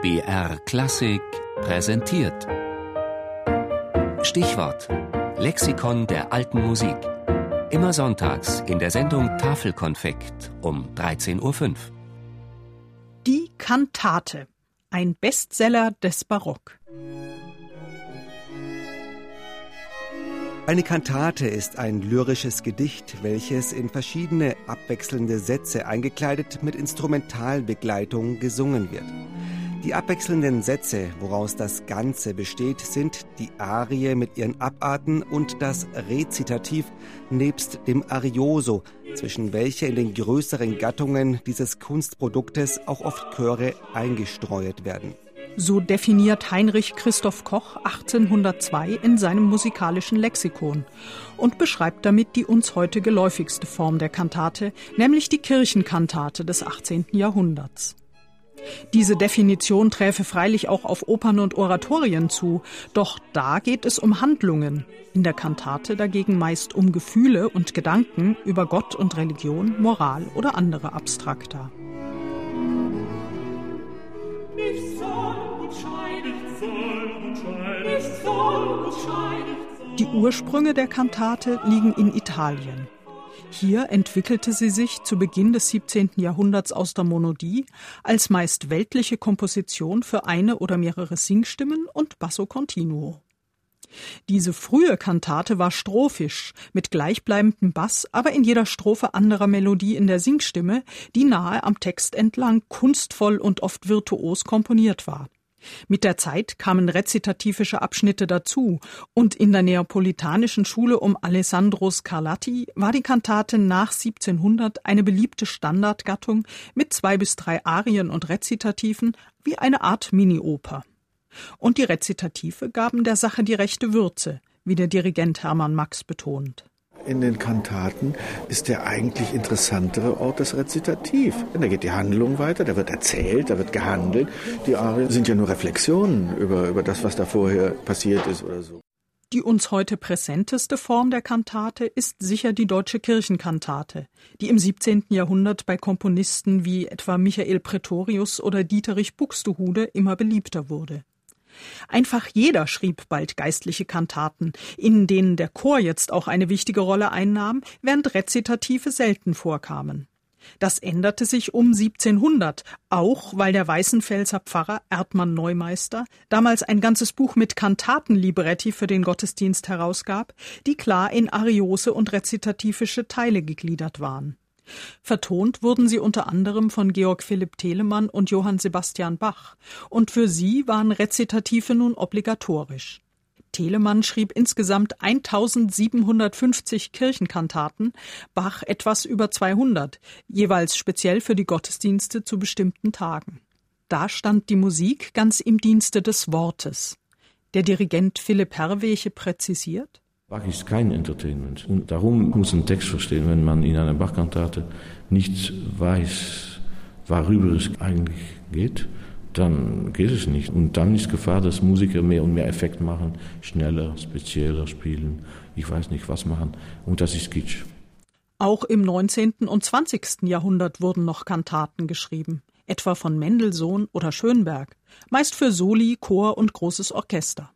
BR Klassik präsentiert. Stichwort: Lexikon der alten Musik. Immer sonntags in der Sendung Tafelkonfekt um 13.05 Uhr. Die Kantate. Ein Bestseller des Barock. Eine Kantate ist ein lyrisches Gedicht, welches in verschiedene abwechselnde Sätze eingekleidet mit Instrumentalbegleitung gesungen wird. Die abwechselnden Sätze, woraus das Ganze besteht, sind die Arie mit ihren Abarten und das Rezitativ nebst dem Arioso, zwischen welche in den größeren Gattungen dieses Kunstproduktes auch oft Chöre eingestreuet werden. So definiert Heinrich Christoph Koch 1802 in seinem musikalischen Lexikon und beschreibt damit die uns heute geläufigste Form der Kantate, nämlich die Kirchenkantate des 18. Jahrhunderts. Diese Definition träfe freilich auch auf Opern und Oratorien zu, doch da geht es um Handlungen, in der Kantate dagegen meist um Gefühle und Gedanken über Gott und Religion, Moral oder andere Abstrakter. Die Ursprünge der Kantate liegen in Italien. Hier entwickelte sie sich zu Beginn des 17. Jahrhunderts aus der Monodie als meist weltliche Komposition für eine oder mehrere Singstimmen und Basso continuo. Diese frühe Kantate war strophisch, mit gleichbleibendem Bass, aber in jeder Strophe anderer Melodie in der Singstimme, die nahe am Text entlang kunstvoll und oft virtuos komponiert war. Mit der Zeit kamen rezitativische Abschnitte dazu, und in der neapolitanischen Schule um Alessandro Scarlatti war die Kantate nach 1700 eine beliebte Standardgattung mit zwei bis drei Arien und Rezitativen wie eine Art Mini-Oper. Und die Rezitative gaben der Sache die rechte Würze, wie der Dirigent Hermann Max betont in den Kantaten ist der eigentlich interessantere Ort das Rezitativ. Denn da geht die Handlung weiter, da wird erzählt, da wird gehandelt. Die Arien sind ja nur Reflexionen über, über das, was da vorher passiert ist oder so. Die uns heute präsenteste Form der Kantate ist sicher die deutsche Kirchenkantate, die im 17. Jahrhundert bei Komponisten wie etwa Michael Pretorius oder Dieterich Buxtehude immer beliebter wurde. Einfach jeder schrieb bald geistliche Kantaten, in denen der Chor jetzt auch eine wichtige Rolle einnahm, während Rezitative selten vorkamen. Das änderte sich um 1700, auch weil der Weißenfelser Pfarrer Erdmann Neumeister damals ein ganzes Buch mit Kantatenlibretti für den Gottesdienst herausgab, die klar in Ariose und rezitativische Teile gegliedert waren. Vertont wurden sie unter anderem von Georg Philipp Telemann und Johann Sebastian Bach, und für sie waren Rezitative nun obligatorisch. Telemann schrieb insgesamt 1750 Kirchenkantaten, Bach etwas über 200, jeweils speziell für die Gottesdienste zu bestimmten Tagen. Da stand die Musik ganz im Dienste des Wortes. Der Dirigent Philipp Herweche präzisiert Bach ist kein Entertainment. Und darum muss ein Text verstehen, wenn man in einer Bachkantate nicht weiß, worüber es eigentlich geht, dann geht es nicht. Und dann ist Gefahr, dass Musiker mehr und mehr Effekt machen, schneller, spezieller spielen, ich weiß nicht was machen. Und das ist Kitsch. Auch im 19. und 20. Jahrhundert wurden noch Kantaten geschrieben, etwa von Mendelssohn oder Schönberg, meist für Soli, Chor und großes Orchester.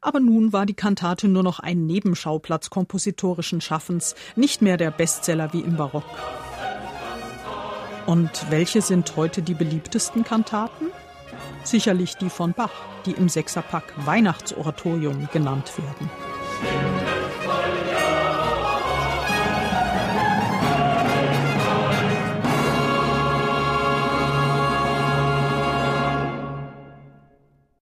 Aber nun war die Kantate nur noch ein Nebenschauplatz kompositorischen Schaffens, nicht mehr der Bestseller wie im Barock. Und welche sind heute die beliebtesten Kantaten? Sicherlich die von Bach, die im Sechserpack Weihnachtsoratorium genannt werden.